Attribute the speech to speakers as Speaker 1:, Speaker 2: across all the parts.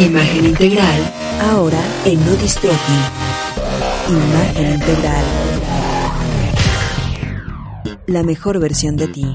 Speaker 1: Imagen integral, ahora en No. Imagen integral. La mejor versión de ti.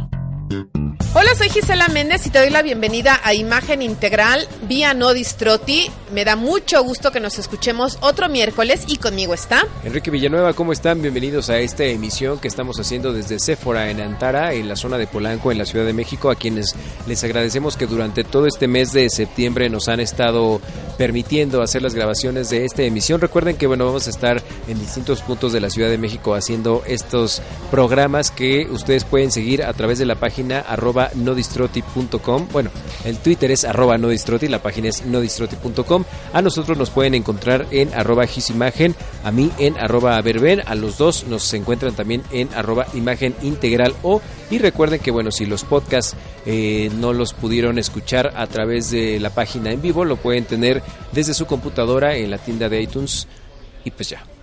Speaker 2: Hola, soy Gisela Méndez y te doy la bienvenida a Imagen Integral vía No Distroti. Me da mucho gusto que nos escuchemos otro miércoles y conmigo está
Speaker 3: Enrique Villanueva. ¿Cómo están? Bienvenidos a esta emisión que estamos haciendo desde Sephora en Antara, en la zona de Polanco, en la Ciudad de México, a quienes les agradecemos que durante todo este mes de septiembre nos han estado permitiendo hacer las grabaciones de esta emisión. Recuerden que bueno, vamos a estar en distintos puntos de la Ciudad de México haciendo estos programas que ustedes pueden seguir a través de la página arroba nodistroti.com. Bueno, el Twitter es arroba nodistroti, la página es nodistroti.com. A nosotros nos pueden encontrar en arroba gisimagen, a mí en arroba verben, a los dos nos encuentran también en arroba imagen integral o y recuerden que bueno, si los podcasts eh, no los pudieron escuchar a través de la página en vivo, lo pueden tener desde su computadora en la tienda de iTunes y pues ya.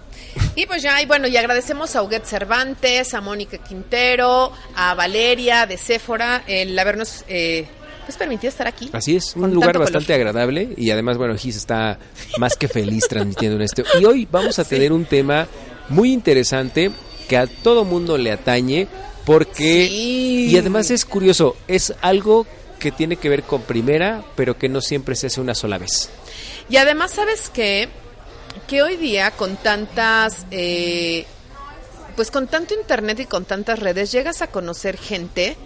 Speaker 2: Y pues ya, y bueno, y agradecemos a Huguet Cervantes, a Mónica Quintero, a Valeria de Sephora, el habernos eh, pues permitido estar aquí.
Speaker 3: Así es, un lugar bastante
Speaker 2: color.
Speaker 3: agradable y además, bueno, Gis está más que feliz transmitiendo en esto. Y hoy vamos a tener un tema muy interesante que a todo mundo le atañe porque...
Speaker 2: Sí.
Speaker 3: Y además es curioso, es algo que tiene que ver con primera, pero que no siempre se hace una sola vez.
Speaker 2: Y además, ¿sabes qué? Que hoy día con tantas, eh, pues con tanto internet y con tantas redes, llegas a conocer gente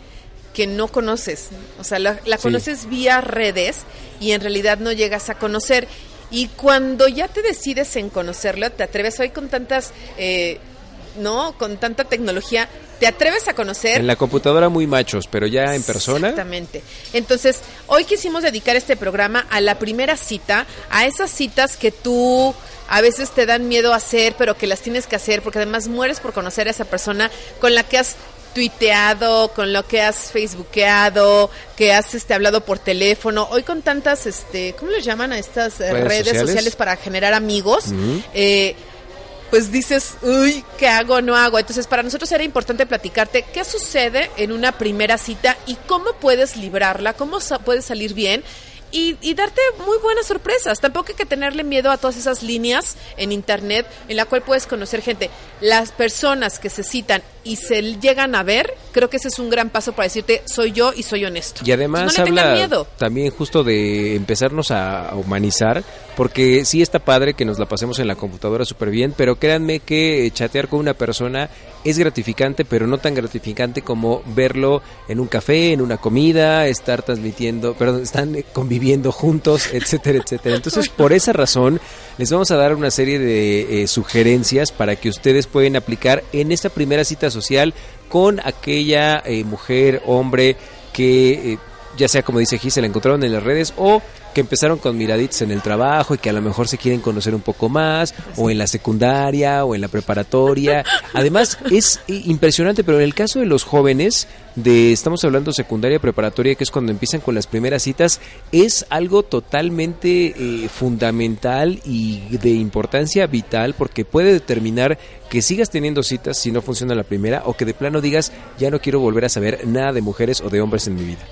Speaker 2: que no conoces. O sea, la, la
Speaker 3: Sí.
Speaker 2: conoces vía redes y en realidad no llegas a conocer. Y cuando ya te decides en conocerlo, te atreves hoy con tantas, eh, ¿no? Con tanta tecnología, te atreves a conocer.
Speaker 3: En la computadora muy machos, pero ya en persona...
Speaker 2: Exactamente. Entonces, hoy quisimos dedicar este programa a la primera cita, a esas citas que tú a veces te dan miedo a hacer, pero que las tienes que hacer, porque además mueres por conocer a esa persona con la que has tuiteado, con lo que has facebookeado, que has este hablado por teléfono. Hoy con tantas este, ¿cómo les llaman a estas eh,
Speaker 3: Redes
Speaker 2: redes,
Speaker 3: sociales.
Speaker 2: sociales? para generar amigos? Eh, pues dices, uy, ¿qué hago? No hago. Entonces, para nosotros era importante platicarte qué sucede en una primera cita y cómo puedes librarla, cómo sa- puedes salir bien. Y, y darte muy buenas sorpresas. Tampoco hay que tenerle miedo a todas esas líneas en internet en la cual puedes conocer gente. Las personas que se citan y se llegan a ver, creo que ese es un gran paso para decirte, soy yo y soy honesto.
Speaker 3: Y además
Speaker 2: no
Speaker 3: habla
Speaker 2: miedo.
Speaker 3: también justo de empezarnos a humanizar, porque sí está padre que nos la pasemos en la computadora súper bien, pero créanme que chatear con una persona es gratificante, pero no tan gratificante como verlo en un café, en una comida, estar transmitiendo, perdón, están eh, conviviendo juntos, etcétera, etcétera. Entonces, por esa razón, les vamos a dar una serie de eh, sugerencias para que ustedes pueden aplicar en esta primera cita social con aquella eh, mujer, hombre que ya sea como dice Gis, se la encontraron en las redes o que empezaron con miraditas en el trabajo y que a lo mejor se quieren conocer un poco más o en la secundaria o en la preparatoria. Además es eh, impresionante, pero en el caso de los jóvenes de estamos hablando secundaria preparatoria que es cuando empiezan con las primeras citas es algo totalmente eh, fundamental y de importancia vital porque puede determinar que sigas teniendo citas si no funciona la primera o que de plano digas ya no quiero volver a saber nada de mujeres o de hombres en mi vida.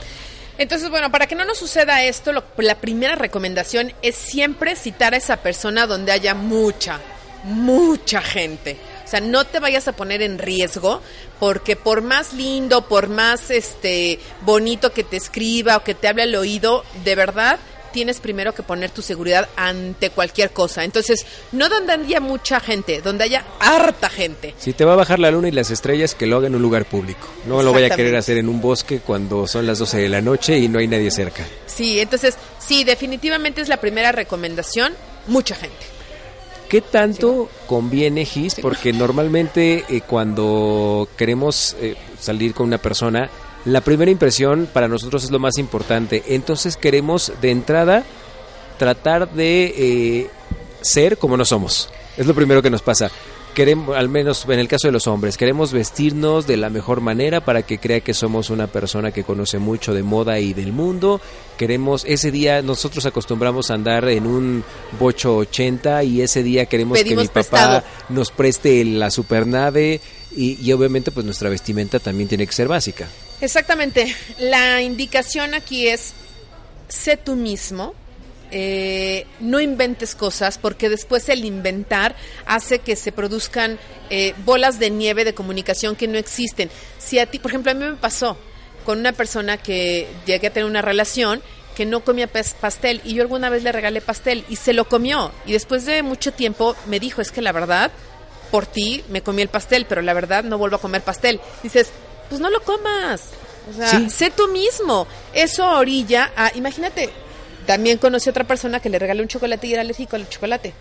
Speaker 2: Entonces, bueno, para que no nos suceda esto, lo- la primera recomendación es siempre citar a esa persona donde haya mucha, mucha gente. O sea, no te vayas a poner en riesgo, porque por más lindo, por más este bonito que te escriba o que te hable al oído, de verdad tienes primero que poner tu seguridad ante cualquier cosa. Entonces, no donde haya mucha gente, donde haya harta gente.
Speaker 3: Si te va a bajar la luna y las estrellas, que lo haga en un lugar público. No lo vaya a querer hacer en un bosque cuando son las 12 de la noche y no hay nadie cerca.
Speaker 2: Sí, entonces, sí, definitivamente es la primera recomendación, mucha gente.
Speaker 3: ¿Qué tanto conviene GIS? Porque normalmente eh, cuando queremos eh, salir con una persona, la primera impresión para nosotros es lo más importante. Entonces queremos de entrada tratar de eh, ser como no somos. Es lo primero que nos pasa. Queremos, al menos en el caso de los hombres, queremos vestirnos de la mejor manera para que crea que somos una persona que conoce mucho de moda y del mundo. Queremos, ese día nosotros acostumbramos a andar en un bocho 80 y ese día queremos
Speaker 2: Pedimos
Speaker 3: que mi papá nos preste la supernave y, y obviamente pues nuestra vestimenta también tiene que ser básica.
Speaker 2: Exactamente. La indicación aquí es, sé tú mismo. eh, no inventes cosas porque después el inventar hace que se produzcan eh, bolas de nieve de comunicación que no existen. Si a ti, por ejemplo, a mí me pasó con una persona que llegué a tener una relación que no comía pas- pastel y yo alguna vez le regalé pastel y se lo comió y después de mucho tiempo me dijo es que la verdad por ti me comí el pastel pero la verdad no vuelvo a comer pastel dices pues no lo comas o sea
Speaker 3: Sí.
Speaker 2: sé tú mismo eso orilla a imagínate también conocí a otra persona que le regaló un chocolate y era alérgico al chocolate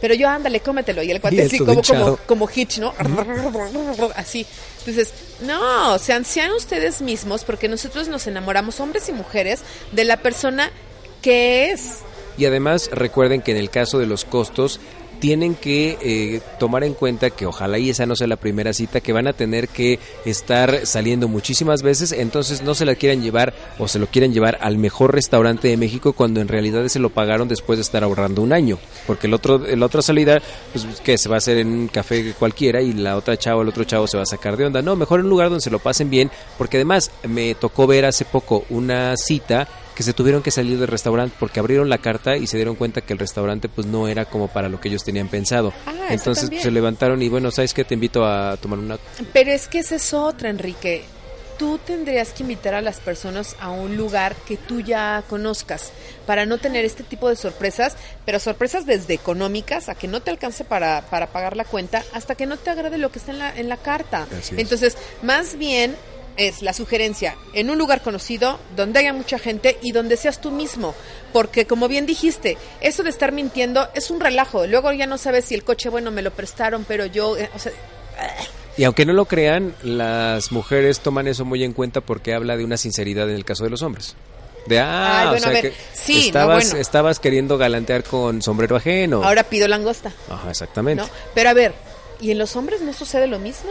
Speaker 2: pero yo ándale cómetelo y el cuate así como como Hitch, ¿no? Así. Entonces, no, sean, sean ustedes mismos porque nosotros nos enamoramos, hombres y mujeres, de la persona que es.
Speaker 3: Y además recuerden que en el caso de los costos tienen que eh, tomar en cuenta que ojalá y esa no sea la primera cita, que van a tener que estar saliendo muchísimas veces, entonces no se la quieran llevar o se lo quieren llevar al mejor restaurante de México cuando en realidad se lo pagaron después de estar ahorrando un año, porque el otro, la otra salida, pues que se va a hacer en un café cualquiera y la otra chava el otro chavo se va a sacar de onda, no, mejor en un lugar donde se lo pasen bien, porque además me tocó ver hace poco una cita que se tuvieron que salir del restaurante porque abrieron la carta y se dieron cuenta que el restaurante pues no era como para lo que ellos tenían pensado.
Speaker 2: Ah,
Speaker 3: Entonces pues, se levantaron y bueno, ¿sabes qué? Te invito a tomar una...
Speaker 2: Pero es que esa es otra, Enrique. Tú tendrías que invitar a las personas a un lugar que tú ya conozcas para no tener este tipo de sorpresas, pero sorpresas desde económicas a que no te alcance para, para pagar la cuenta hasta que no te agrade lo que está en la, en la carta. Entonces, más bien es la sugerencia en un lugar conocido, donde haya mucha gente y donde seas tú mismo. Porque como bien dijiste, eso de estar mintiendo es un relajo. Luego ya no sabes si el coche, bueno, me lo prestaron, pero yo, eh, o sea,
Speaker 3: Y aunque no lo crean, las mujeres toman eso muy en cuenta porque habla de una sinceridad en el caso de los hombres. De, ah,
Speaker 2: Ay,
Speaker 3: o
Speaker 2: bueno,
Speaker 3: sea
Speaker 2: a ver,
Speaker 3: que
Speaker 2: sí, no,
Speaker 3: estabas,
Speaker 2: bueno.
Speaker 3: estabas queriendo galantear con sombrero ajeno.
Speaker 2: ahora pido langosta.
Speaker 3: Ajá, exactamente.
Speaker 2: ¿no? Pero a ver, ¿y en los hombres no sucede lo mismo?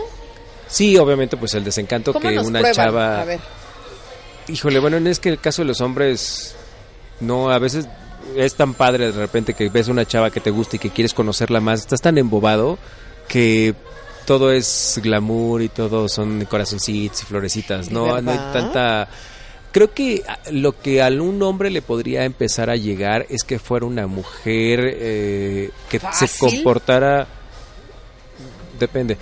Speaker 3: Sí, obviamente, pues el desencanto
Speaker 2: ¿Cómo
Speaker 3: que una
Speaker 2: prueban?
Speaker 3: chava...
Speaker 2: A ver,
Speaker 3: Híjole, bueno, es que el caso de los hombres, no, a veces es tan padre de repente que ves una chava que te gusta y que quieres conocerla más, estás tan embobado que todo es glamour y todo son corazoncitos y florecitas,
Speaker 2: ¿De
Speaker 3: no, no hay tanta... Creo que lo que a un hombre le podría empezar a llegar es que fuera una mujer eh, que se comportara... Depende.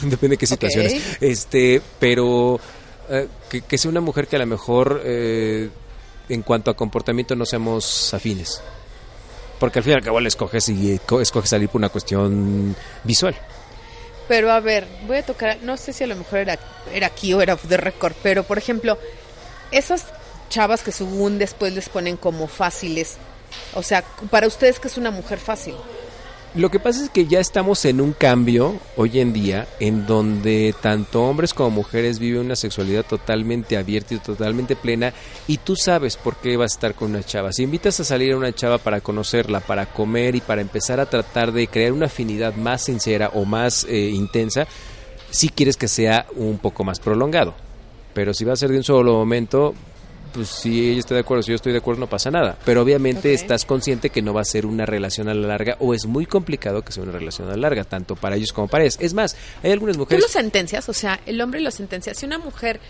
Speaker 3: Depende de qué situaciones. Este, pero eh, que, que sea una mujer que a lo mejor eh, en cuanto a comportamiento no seamos afines. Porque al fin y al cabo le escoges y eh, co- escoges salir por una cuestión visual.
Speaker 2: pero a ver, voy a tocar, no sé si a lo mejor era, era aquí o era de récord, pero por ejemplo, esas chavas que según después les ponen como fáciles, o sea, para ustedes que es una mujer fácil.
Speaker 3: Lo que pasa es que ya estamos en un cambio hoy en día en donde tanto hombres como mujeres viven una sexualidad totalmente abierta y totalmente plena y tú sabes por qué vas a estar con una chava. Si invitas a salir a una chava para conocerla, para comer y para empezar a tratar de crear una afinidad más sincera o más eh, intensa, si quieres que sea un poco más prolongado. Pero si va a ser de un solo momento, pues si ella está de acuerdo, si yo estoy de acuerdo, no pasa nada. Pero obviamente estás consciente que no va a ser una relación a la larga o es muy complicado que sea una relación a la larga, tanto para ellos como para ellas. Es más, hay algunas
Speaker 2: Tú
Speaker 3: mujeres...
Speaker 2: lo sentencias, o sea, el hombre lo sentencia. Si una mujer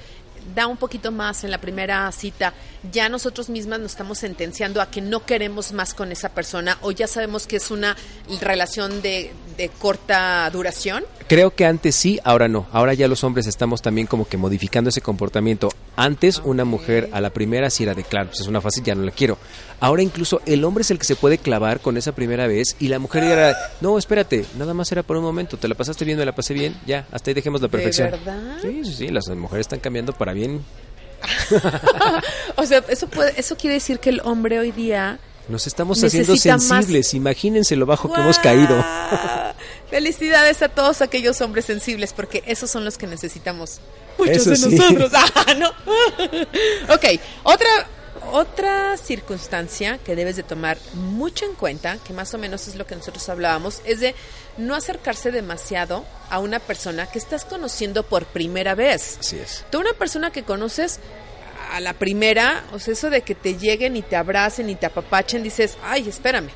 Speaker 2: da un poquito más en la primera cita, ya nosotros mismas nos estamos sentenciando a que no queremos más con esa persona o ya sabemos que es una relación de, de corta duración.
Speaker 3: Creo que antes sí, ahora no. Ahora ya los hombres estamos también como que modificando ese comportamiento. Antes una mujer a la primera sí era de claro, pues es una fácil, ya no la quiero. Ahora incluso el hombre es el que se puede clavar con esa primera vez y la mujer era, no, espérate, nada más era por un momento, te la pasaste bien, me la pasé bien, ya, hasta ahí dejemos la
Speaker 2: ¿De
Speaker 3: perfección.
Speaker 2: verdad?
Speaker 3: Sí, sí, sí, las mujeres están cambiando para bien.
Speaker 2: o sea, eso puede, eso quiere decir que el hombre hoy día
Speaker 3: Nos estamos haciendo
Speaker 2: más-
Speaker 3: sensibles, imagínense lo bajo que hemos caído.
Speaker 2: Felicidades a todos aquellos hombres sensibles, porque esos son los que necesitamos. Muchos
Speaker 3: Eso
Speaker 2: de
Speaker 3: sí.
Speaker 2: nosotros. Ah, no. ok, otra Otra circunstancia que debes de tomar mucho en cuenta, que más o menos es lo que nosotros hablábamos, es de no acercarse demasiado a una persona que estás conociendo por primera vez.
Speaker 3: Así es.
Speaker 2: Tú una persona que conoces a la primera, o sea, eso de que te lleguen y te abracen y te apapachen, dices, ay, espérame.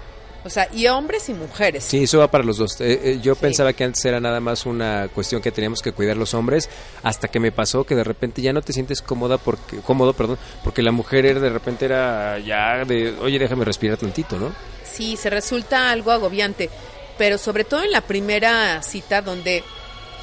Speaker 2: O sea, y hombres y mujeres.
Speaker 3: Sí, eso va para los dos. Eh, eh, yo pensaba que antes era nada más una cuestión que teníamos que cuidar los hombres, hasta que me pasó que de repente ya no te sientes cómoda porque cómodo, perdón, porque la mujer era, de repente era ya de, oye, déjame respirar tantito, ¿no?
Speaker 2: Sí, se resulta algo agobiante, pero sobre todo en la primera cita donde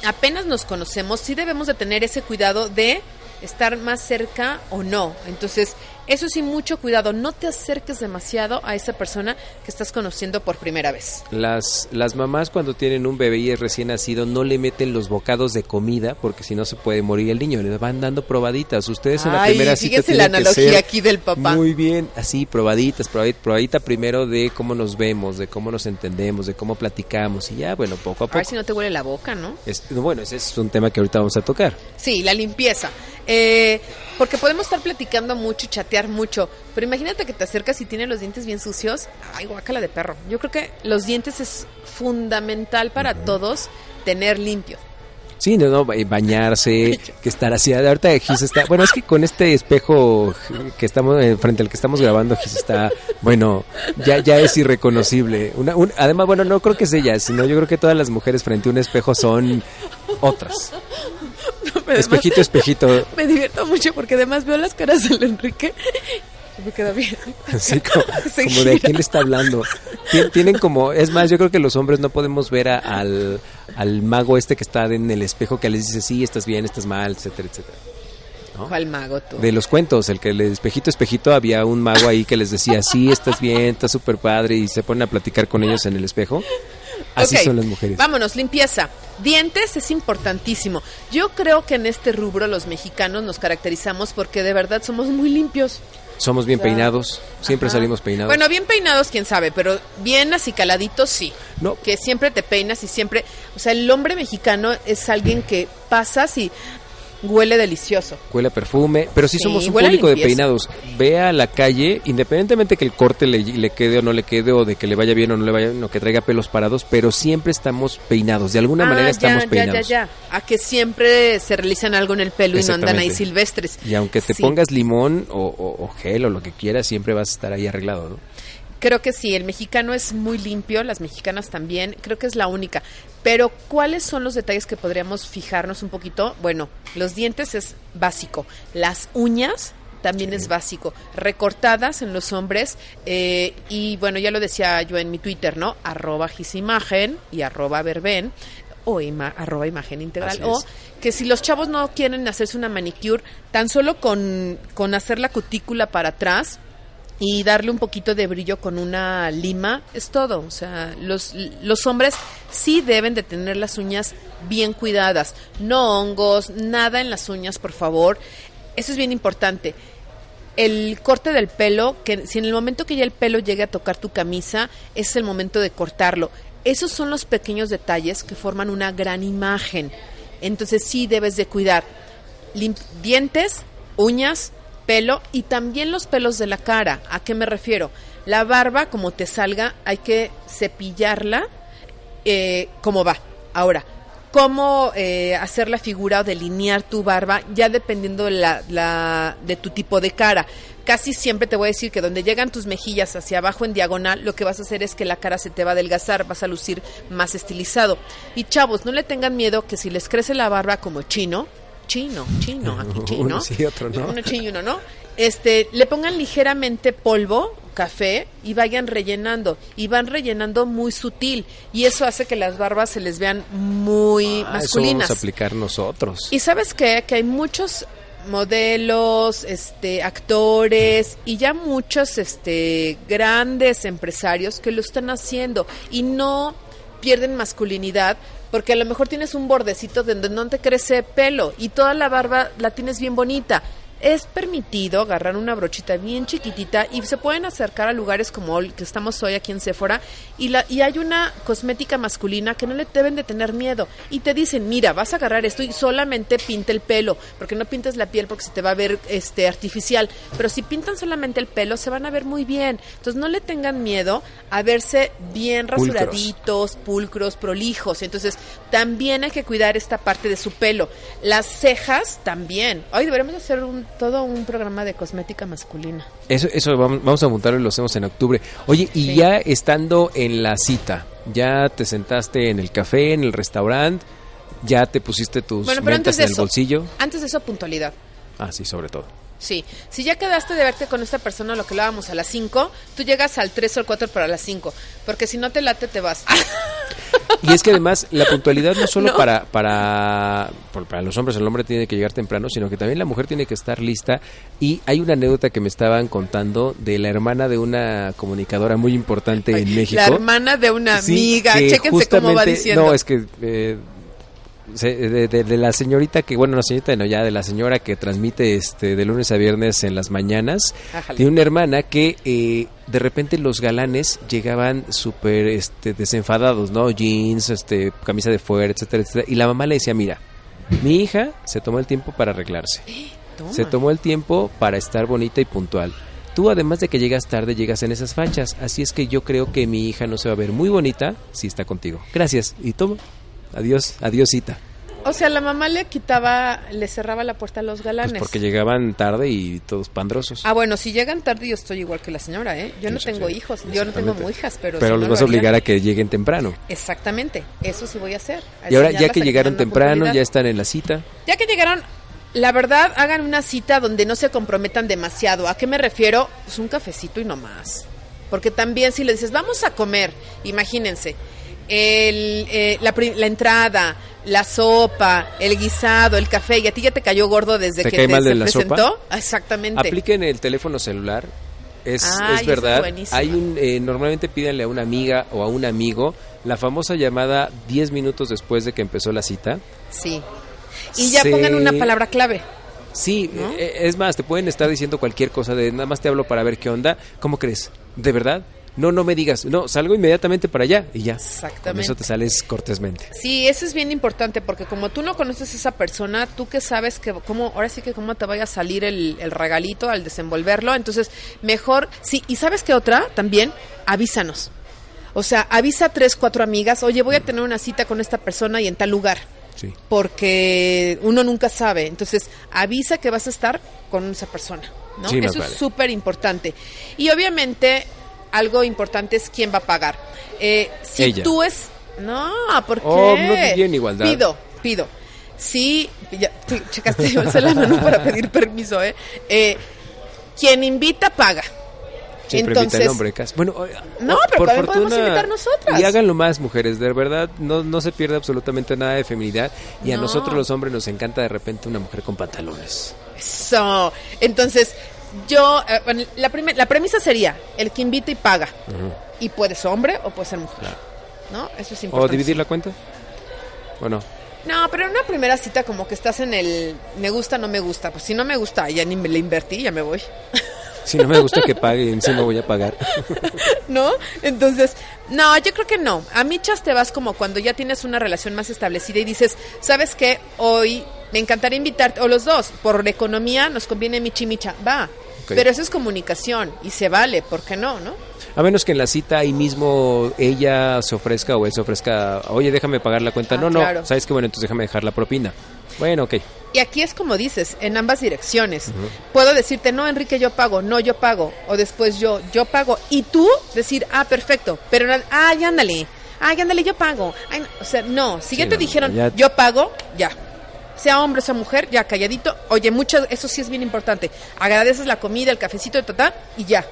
Speaker 2: apenas nos conocemos, sí debemos de tener ese cuidado de estar más cerca o no. Entonces, eso sí, mucho cuidado, no te acerques demasiado a esa persona que estás conociendo por primera vez.
Speaker 3: Las, las mamás cuando tienen un bebé y es recién nacido no le meten los bocados de comida porque si no se puede morir el niño, le van dando probaditas. Ustedes en la primera cita
Speaker 2: fíjese la
Speaker 3: tienen que
Speaker 2: analogía
Speaker 3: ser
Speaker 2: aquí del papá.
Speaker 3: Muy bien, así, probaditas, probadita, probadita primero de cómo nos vemos, de cómo nos entendemos, de cómo platicamos y ya, bueno, poco a
Speaker 2: A
Speaker 3: poco.
Speaker 2: ver si no te huele la boca, ¿no?
Speaker 3: Es- bueno, ese es un tema que ahorita vamos a tocar.
Speaker 2: Sí, la limpieza. Eh, porque podemos estar platicando mucho y mucho, pero imagínate que te acercas y tiene los dientes bien sucios. Ay, guácala de perro. Yo creo que los dientes es fundamental para todos tener limpio.
Speaker 3: Sí, no, no, ba- bañarse, que estar así. Ahorita Gis está, bueno, es que con este espejo que estamos eh, frente al que estamos grabando, Gis está, bueno, ya ya es irreconocible. Una, un- además, bueno, no creo que es ella, sino yo creo que todas las mujeres frente a un espejo son otras. Espejito, espejito,
Speaker 2: Me divierto mucho porque además veo las caras del Enrique. y Me queda bien.
Speaker 3: así como, de quién le está hablando. Tien- Tienen como, es más, yo creo que los hombres no podemos ver a- al, al mago este que está en el espejo que les dice sí, estás bien, estás mal, etcétera, etcétera. ¿no?
Speaker 2: ¿Cuál mago tú?
Speaker 3: de los cuentos, el que le espejito, espejito, había un mago ahí que les decía, sí, estás bien, estás súper padre, y se ponen a platicar con ellos en el espejo. Así son las mujeres.
Speaker 2: Vámonos, limpieza. Dientes es importantísimo. Yo creo que en este rubro los mexicanos nos caracterizamos porque de verdad somos muy limpios.
Speaker 3: Somos bien peinados, siempre
Speaker 2: Ajá.
Speaker 3: salimos peinados.
Speaker 2: Bueno, bien peinados, quién sabe, pero bien acicaladitos sí.
Speaker 3: No.
Speaker 2: Que siempre te peinas y siempre. O sea, el hombre mexicano es alguien que pasas y huele delicioso.
Speaker 3: Huele a perfume, pero sí,
Speaker 2: Sí,
Speaker 3: somos un público de peinados. Ve a la calle, independientemente que el corte le, le quede o no le quede, o de que le vaya bien o no le vaya bien, o que traiga pelos parados, pero siempre estamos peinados, de alguna
Speaker 2: Ah,
Speaker 3: manera estamos
Speaker 2: ya,
Speaker 3: peinados.
Speaker 2: ya, ya. A que siempre se realizan algo en el pelo y no andan ahí silvestres.
Speaker 3: Y aunque te
Speaker 2: Sí.
Speaker 3: pongas limón o, o- o gel o lo que quieras, siempre vas a estar ahí arreglado, ¿no?
Speaker 2: Creo que sí, el mexicano es muy limpio, las mexicanas también, creo que es la única. Pero, ¿cuáles son los detalles que podríamos fijarnos un poquito? Bueno, los dientes es básico, las uñas también es básico, recortadas en los hombres eh, y bueno, ya lo decía yo en mi Twitter, ¿no? Arroba gisimagen y arroba verben o ima- arroba imagen integral o que si los chavos no quieren hacerse una manicure, tan solo con, con hacer la cutícula para atrás, y darle un poquito de brillo con una lima es todo. O sea, los, los hombres sí deben de tener las uñas bien cuidadas. No hongos, nada en las uñas, por favor. Eso es bien importante. El corte del pelo, que si en el momento que ya el pelo llegue a tocar tu camisa, es el momento de cortarlo. Esos son los pequeños detalles que forman una gran imagen. Entonces sí debes de cuidar dientes, uñas, pelo y también los pelos de la cara. ¿A qué me refiero? La barba, como te salga, hay que cepillarla eh, como va. Ahora, cómo eh, hacer la figura o delinear tu barba, ya dependiendo de, la, la- de tu tipo de cara. Casi siempre te voy a decir que donde llegan tus mejillas hacia abajo en diagonal, lo que vas a hacer es que la cara se te va a adelgazar, vas a lucir más estilizado. Y chavos, no le tengan miedo que si les crece la barba como chino, chino, chino, aquí chino,
Speaker 3: Uno sí, otro no.
Speaker 2: uno chino y uno no, este, le pongan ligeramente polvo, café y vayan rellenando y van rellenando muy sutil y eso hace que las barbas se les vean muy
Speaker 3: Ah, eso vamos
Speaker 2: masculinas.
Speaker 3: a aplicar nosotros.
Speaker 2: Y sabes qué? que hay muchos modelos, este, actores y ya muchos este grandes empresarios que lo están haciendo y no pierden masculinidad porque a lo mejor tienes un bordecito donde no te crece pelo y toda la barba la tienes bien bonita. Es permitido agarrar una brochita bien chiquitita y se pueden acercar a lugares como el que estamos hoy aquí en Sephora y, la, y hay una cosmética masculina que no le deben de tener miedo y te dicen, mira, vas a agarrar esto y solamente pinta el pelo, porque no pintes la piel porque se te va a ver este artificial, pero si pintan solamente el pelo se van a ver muy bien. Entonces no le tengan miedo a verse bien rasuraditos, pulcros, prolijos. Entonces también hay que cuidar esta parte de su pelo. Las cejas también. Hoy deberíamos hacer un, todo un programa de cosmética masculina.
Speaker 3: Eso, eso vamos, vamos a montarlo y lo hacemos en octubre. Oye, y
Speaker 2: Sí.
Speaker 3: ya estando en la cita, ya te sentaste en el café, en el restaurante, ya te pusiste tus
Speaker 2: Bueno, pero
Speaker 3: metas
Speaker 2: antes de
Speaker 3: en el
Speaker 2: eso,
Speaker 3: bolsillo.
Speaker 2: antes de eso puntualidad.
Speaker 3: Ah, sí, sobre todo.
Speaker 2: Sí, si ya quedaste de verte con esta persona, lo que hablábamos a las 5, tú llegas al 3 o al 4 para las 5, porque si no te late te vas.
Speaker 3: Y es que además la puntualidad no solo
Speaker 2: No.
Speaker 3: para, para, por- para los hombres, el hombre tiene que llegar temprano, sino que también la mujer tiene que estar lista. Y hay una anécdota que me estaban contando de la hermana de una comunicadora muy importante en México.
Speaker 2: La hermana de una
Speaker 3: Sí,
Speaker 2: amiga,
Speaker 3: que
Speaker 2: chéquense cómo va diciendo.
Speaker 3: No, es que eh, de, de- de la señorita que, bueno, no señorita, no, ya de la señora que transmite este de lunes a viernes en las mañanas,
Speaker 2: Ájale.
Speaker 3: tiene una hermana que eh, de repente los galanes llegaban súper este, desenfadados, ¿no? Jeans, este, camisa de fuera, etcétera, etcétera. Y la mamá le decía, mira, mi hija se tomó el tiempo para arreglarse.
Speaker 2: Toma.
Speaker 3: Se tomó el tiempo para estar bonita y puntual. Tú, además de que llegas tarde, llegas en esas fachas. Así es que yo creo que mi hija no se va a ver muy bonita si está contigo. Gracias. Y toma. Adiós, adiósita.
Speaker 2: O sea, la mamá le quitaba, le cerraba la puerta a los
Speaker 3: Pues
Speaker 2: galanes.
Speaker 3: porque llegaban tarde y todos pandrosos.
Speaker 2: Ah, bueno, si llegan tarde yo estoy igual que la señora, ¿eh? Yo no
Speaker 3: Sí,
Speaker 2: tengo
Speaker 3: sí.
Speaker 2: hijos, yo no tengo hijas, pero...
Speaker 3: Pero
Speaker 2: si
Speaker 3: los
Speaker 2: no
Speaker 3: vas a obligar a que lleguen temprano.
Speaker 2: Exactamente, eso sí voy a hacer.
Speaker 3: Y ahora, ya que llegaron temprano, ya están en la cita.
Speaker 2: Ya que llegaron, la verdad, hagan una cita donde no se comprometan demasiado. ¿A qué me refiero? Pues un cafecito y no más. Porque también si le dices, vamos a comer, imagínense, el, eh, la, la entrada, la sopa, el guisado, el café, y a ti ya te cayó gordo desde
Speaker 3: ¿Te
Speaker 2: que
Speaker 3: cae
Speaker 2: te
Speaker 3: mal de
Speaker 2: se
Speaker 3: la
Speaker 2: presentó.
Speaker 3: sopa?
Speaker 2: Exactamente.
Speaker 3: Apliquen el teléfono celular. Es, es verdad. Hay un, eh, normalmente pídanle a una amiga o a un amigo la famosa llamada 10 minutos después de que empezó la cita.
Speaker 2: Sí. Y ya
Speaker 3: Se-
Speaker 2: pongan una palabra clave.
Speaker 3: Sí, eh, es más, te pueden estar diciendo cualquier cosa de nada más te hablo para ver qué onda. ¿Cómo crees? ¿De verdad? No, no me digas. No, salgo inmediatamente para allá y ya. Con
Speaker 2: Exactamente.
Speaker 3: eso te sales cortésmente.
Speaker 2: Sí, eso es bien importante porque como tú no conoces a esa persona, tú que sabes que cómo, ahora sí que cómo te vaya a salir el, el regalito al desenvolverlo, entonces mejor, sí, y sabes qué otra también, avísanos. O sea, avisa a tres, cuatro amigas, oye, voy a tener una cita con esta persona y en tal lugar,
Speaker 3: Sí.
Speaker 2: porque uno nunca sabe. Entonces, avisa que vas a estar con esa persona, ¿no?
Speaker 3: Sí,
Speaker 2: Eso
Speaker 3: vale.
Speaker 2: es súper importante. Y obviamente, algo importante es quién va a pagar. Eh, si
Speaker 3: Ella.
Speaker 2: tú es... No, ¿por qué?
Speaker 3: Oh, no vivía en igualdad.
Speaker 2: Pido, pido. Sí, ya, tú checaste yo la mano para pedir permiso, ¿eh? Eh, Quien invita, paga.
Speaker 3: Siempre invita
Speaker 2: Entonces,
Speaker 3: el hombre de casa. Bueno, o-
Speaker 2: No, pero también podemos invitar nosotras.
Speaker 3: Y háganlo más, mujeres. De verdad, no, no se pierde absolutamente nada de feminidad. Y a
Speaker 2: No.
Speaker 3: nosotros los hombres nos encanta de repente una mujer con pantalones.
Speaker 2: Eso. Entonces, yo, eh, bueno, la, premisa sería, el que invita y paga. Y puede ser hombre o puede ser mujer. ¿No? Eso es
Speaker 3: ¿O
Speaker 2: importante.
Speaker 3: dividir la cuenta? ¿O no?
Speaker 2: No, pero en una primera cita como que estás en el me gusta, no me gusta. Pues si no me gusta, ya ni me le invertí, ya me voy.
Speaker 3: Si no me gusta que pague, encima voy a pagar.
Speaker 2: ¿No? Entonces, no, yo creo que no. A michas te vas como cuando ya tienes una relación más establecida y dices, ¿sabes qué? Hoy me encantaría invitarte, o los dos, por economía nos conviene michi micha. Va. Pero eso es comunicación y se vale, ¿por qué no, no?
Speaker 3: A menos que en la cita ahí mismo ella se ofrezca o él se ofrezca, oye, déjame pagar la cuenta.
Speaker 2: Ah,
Speaker 3: no, no,
Speaker 2: claro.
Speaker 3: ¿sabes qué? Bueno, entonces déjame dejar la propina. Bueno, ok.
Speaker 2: Y aquí es como dices, en ambas direcciones. Puedo decirte, no, Enrique, yo pago, no, yo pago. O después yo, yo pago. Y tú decir, ah, perfecto. Pero, no, ay, ándale, ay, ándale, yo pago. Ay, no. O sea, no, si
Speaker 3: Sí,
Speaker 2: ya te
Speaker 3: no,
Speaker 2: dijeron,
Speaker 3: ya-
Speaker 2: yo pago, ya. Sea hombre o sea mujer, ya calladito. Oye, mucho, eso sí es bien importante. Agradeces la comida, el cafecito, total, y ya.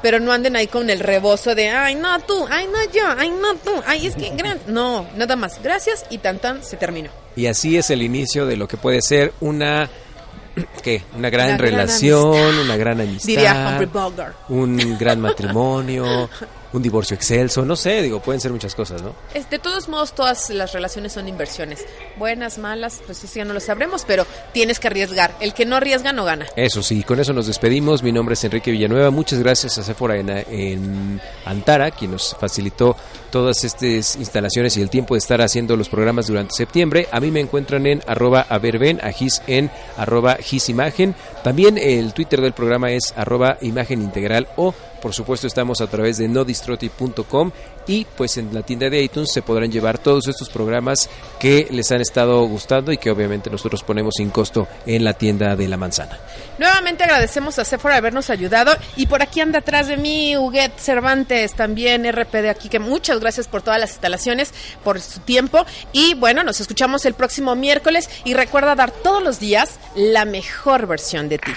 Speaker 2: Pero no anden ahí con el rebozo de, ay, no, tú, ay, no, yo, ay, no, tú, ay, es que, gran-". no, nada más. Gracias y tan tan se terminó.
Speaker 3: Y así es el inicio de lo que puede ser una, ¿qué? Una gran
Speaker 2: Una
Speaker 3: relación, una gran amistad.
Speaker 2: Diría Humphrey Bogart.
Speaker 3: un gran matrimonio, un divorcio excelso, no sé, digo, pueden ser muchas cosas, ¿no?
Speaker 2: Es, de todos modos, todas las relaciones son inversiones. Buenas, malas, pues eso ya no lo sabremos, pero tienes que arriesgar. El que no arriesga no gana.
Speaker 3: Eso sí, con eso nos despedimos. Mi nombre es Enrique Villanueva. Muchas gracias a Sephora en, en Antara, quien nos facilitó todas estas instalaciones y el tiempo de estar haciendo los programas durante septiembre. A mí me encuentran en arroba averben, a Gis en arroba gisimagen. También el Twitter del programa es arroba imagen integral o por supuesto estamos a través de nodistroti.com y pues en la tienda de iTunes se podrán llevar todos estos programas que les han estado gustando y que obviamente nosotros ponemos sin costo en la tienda de la manzana.
Speaker 2: Nuevamente agradecemos a Sephora habernos ayudado y por aquí anda atrás de mí Huguet Cervantes, también RP de aquí, que muchas gracias por todas las instalaciones, por su tiempo y bueno, nos escuchamos el próximo miércoles y recuerda dar todos los días la mejor versión de ti.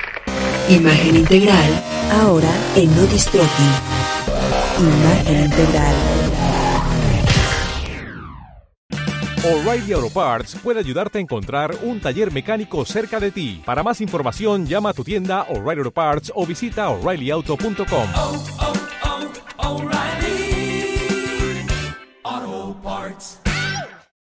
Speaker 1: Imagen integral, ahora en Nodistrofi. Imagen integral.
Speaker 4: O'Reilly Auto Parts puede ayudarte a encontrar un taller mecánico cerca de ti. Para más información, llama a tu tienda O'Reilly Auto Parts o visita oreillyauto.com. parts.